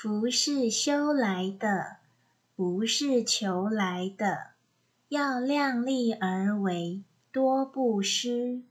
福是修来的不是求来的要量力而为多布施